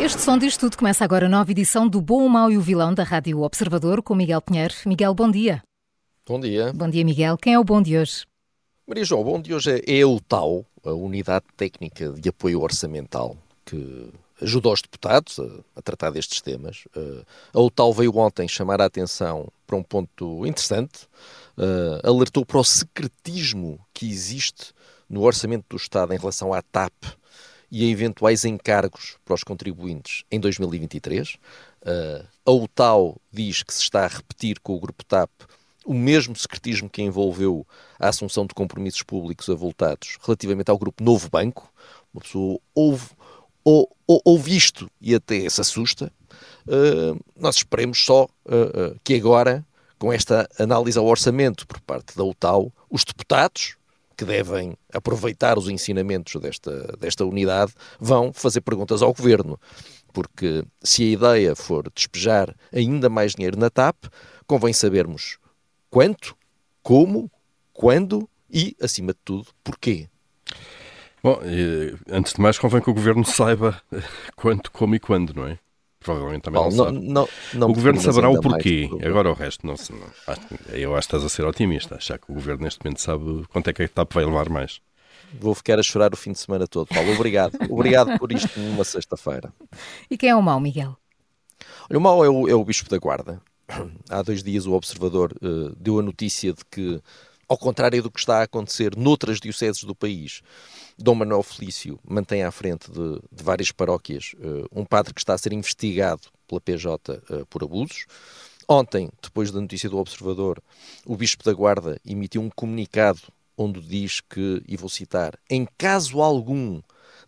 Este som diz tudo começa agora a nova edição do Bom, o Mau e o Vilão da Rádio Observador com Miguel Pinheiro. Miguel, bom dia. Bom dia. Bom dia, Miguel. Quem é o bom de hoje? Maria João, o bom de hoje é a UTAU, a Unidade Técnica de Apoio Orçamental, que ajuda os deputados a, a tratar destes temas. Uh, a UTAU veio ontem chamar a atenção para um ponto interessante, uh, alertou para o secretismo que existe no orçamento do Estado em relação à TAP e a eventuais encargos para os contribuintes em 2023. Uh, a UTAU diz que se está a repetir com o Grupo TAP o mesmo secretismo que envolveu a assunção de compromissos públicos avultados relativamente ao Grupo Novo Banco. Uma pessoa ouve, ou, ou, ouve isto e até se assusta. Uh, nós esperemos só uh, que agora, com esta análise ao orçamento por parte da UTAU, os deputados, que devem aproveitar os ensinamentos desta, desta unidade, vão fazer perguntas ao governo. Porque se a ideia for despejar ainda mais dinheiro na TAP, convém sabermos quanto, como, quando e, acima de tudo, porquê. Bom, antes de mais, convém que o governo saiba quanto, como e quando, não é? Provavelmente também Paulo, não, sabe. Não, não, o governo saberá o porquê. Mais, Agora o resto, não, não, eu acho que estás a ser otimista. Achar que o governo neste momento sabe quanto é que a TAP vai levar mais. Vou ficar a chorar o fim de semana todo, Paulo. Obrigado. Obrigado por isto numa sexta-feira. E quem é o mau, Miguel? Olha, o mau é o, é o Bispo da Guarda. Há dois dias o Observador uh, deu a notícia de que, ao contrário do que está a acontecer noutras dioceses do país, Dom Manuel Felício mantém à frente de, de várias paróquias uh, um padre que está a ser investigado pela PJ uh, por abusos. Ontem, depois da notícia do Observador, o Bispo da Guarda emitiu um comunicado onde diz que, e vou citar, em caso algum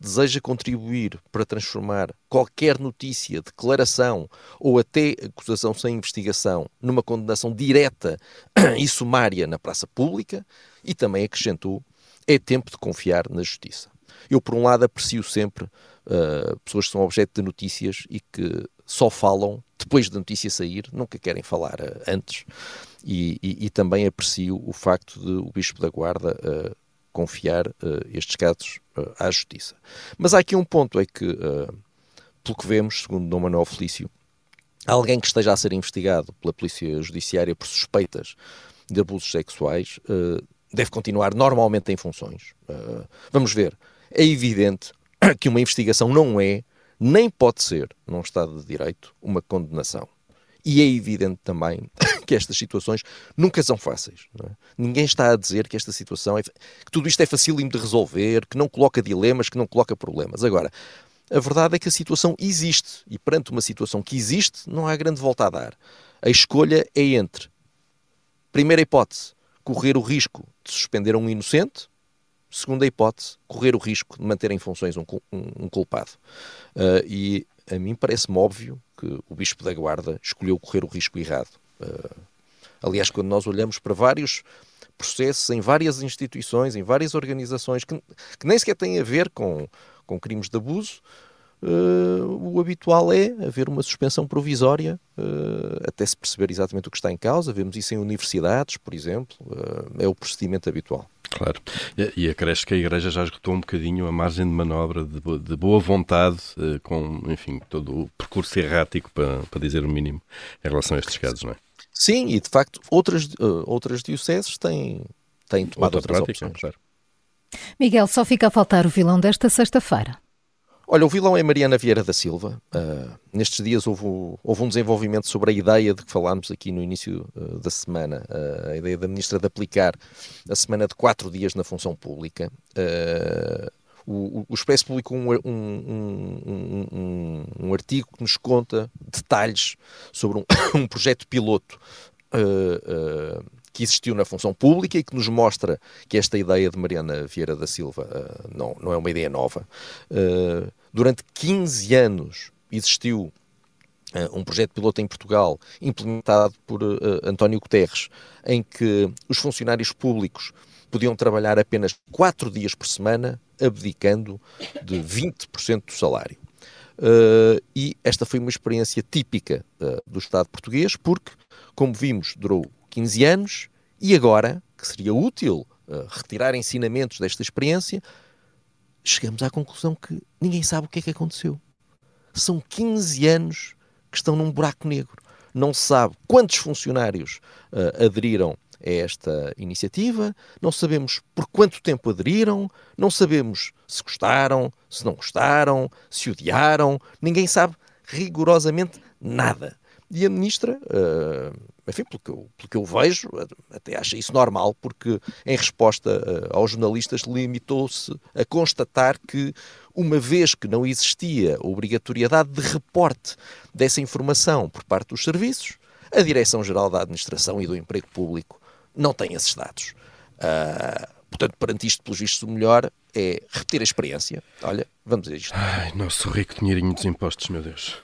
deseja contribuir para transformar qualquer notícia, declaração ou até acusação sem investigação numa condenação direta e sumária na praça pública, e também acrescentou é tempo de confiar na justiça. Eu, por um lado, aprecio sempre uh, pessoas que são objeto de notícias e que só falam depois da notícia sair, nunca querem falar uh, antes. E, e, e, também aprecio o facto de o Bispo da Guarda uh, confiar estes casos à justiça. Mas há aqui um ponto, é que, pelo que vemos, segundo Dom Manuel Felício, alguém que esteja a ser investigado pela Polícia Judiciária por suspeitas de abusos sexuais deve continuar normalmente em funções. Uh, vamos ver. É evidente que uma investigação não é, nem pode ser, num Estado de Direito, uma condenação. E é evidente também que estas situações nunca são fáceis. É? Ninguém está a dizer que esta situação é, que tudo isto é facílimo de resolver, que não coloca dilemas, que não coloca problemas. Agora, a verdade é que a situação existe e perante uma situação que existe, não há grande volta a dar. A escolha é entre, primeira hipótese, correr o risco de suspender um inocente, segunda hipótese, correr o risco de manter em funções um, um, um culpado. Uh, e a mim parece-me óbvio que o Bispo da Guarda escolheu correr o risco errado. Uh, aliás, quando nós olhamos para vários processos em várias instituições, em várias organizações que, que nem sequer têm a ver com, com crimes de abuso, Uh, o habitual é haver uma suspensão provisória uh, até se perceber exatamente o que está em causa. Vemos isso em universidades, por exemplo. É o procedimento habitual. Claro. E, acresce que a Igreja já esgotou um bocadinho a margem de manobra de, de boa vontade, com, enfim, todo o percurso errático, para, para dizer o mínimo, em relação a estes casos, não é? Sim, e de facto outras, outras dioceses têm, têm tomado Outra outras prática, opções. Claro. Miguel, só fica a faltar o vilão desta sexta-feira. Olha, o vilão é Mariana Vieira da Silva. Uh, nestes dias houve, houve, um desenvolvimento sobre a ideia de que falámos aqui no início uh, da semana, uh, a ideia da Ministra de aplicar a semana de quatro dias na função pública. O, o, Expresso publicou um, um, um, um, artigo que nos conta detalhes sobre um, projeto piloto que existiu na função pública e que nos mostra que esta ideia de Mariana Vieira da Silva uh, não, não é uma ideia nova. Uh, durante 15 anos existiu uh, um projeto piloto em Portugal implementado por António Guterres, em que os funcionários públicos podiam trabalhar apenas 4 dias por semana, abdicando de 20% do salário. e esta foi uma experiência típica do Estado português, porque, como vimos, durou 15 anos, e agora, que seria útil uh, retirar ensinamentos desta experiência, chegamos à conclusão que ninguém sabe o que é que aconteceu. São 15 anos que estão num buraco negro. Não se sabe quantos funcionários uh, aderiram a esta iniciativa, não sabemos por quanto tempo aderiram, não sabemos se gostaram, se não gostaram, se odiaram, ninguém sabe rigorosamente nada. E a ministra, uh, enfim, pelo que, eu, pelo que eu vejo, até acha isso normal, porque em resposta uh, aos jornalistas limitou-se a constatar que, uma vez que não existia obrigatoriedade de reporte dessa informação por parte dos serviços, a Direção-Geral da Administração e do Emprego Público não tem esses dados. Uh, portanto, perante isto, pelos vistos, o melhor é repetir a experiência. Olha, vamos a isto. Ai, nosso rico dinheirinho dos impostos, meu Deus.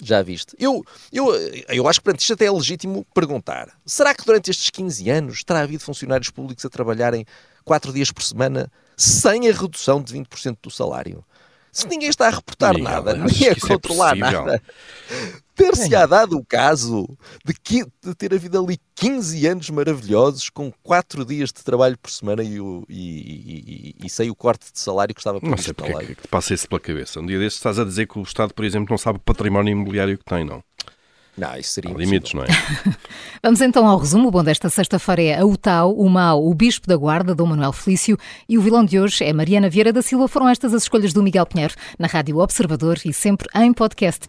Já viste? Eu, eu, eu acho que perante isto até é legítimo perguntar: será que durante estes 15 anos terá havido funcionários públicos a trabalharem 4 dias por semana sem a redução de 20% do salário? Se ninguém está a reportar Miguel, nada, ninguém a é controlar é nada, ter-se-á dado o caso de, que, de, ter havido ali 15 anos maravilhosos com 4 dias de trabalho por semana e, o, e, e, e sem o corte de salário que estava previsto não sei porque é que te passa isso pela cabeça. Um dia destes estás a dizer que o Estado, por exemplo, não sabe o património imobiliário que tem, não? Não, isso seria Há limites, não é? Vamos então ao resumo. O bom desta sexta-feira é a UTAU, o mau, o Bispo da Guarda, Dom Manuel Felício, e o vilão de hoje é Mariana Vieira da Silva. Foram estas as escolhas do Miguel Pinheiro, na Rádio Observador e sempre em podcast.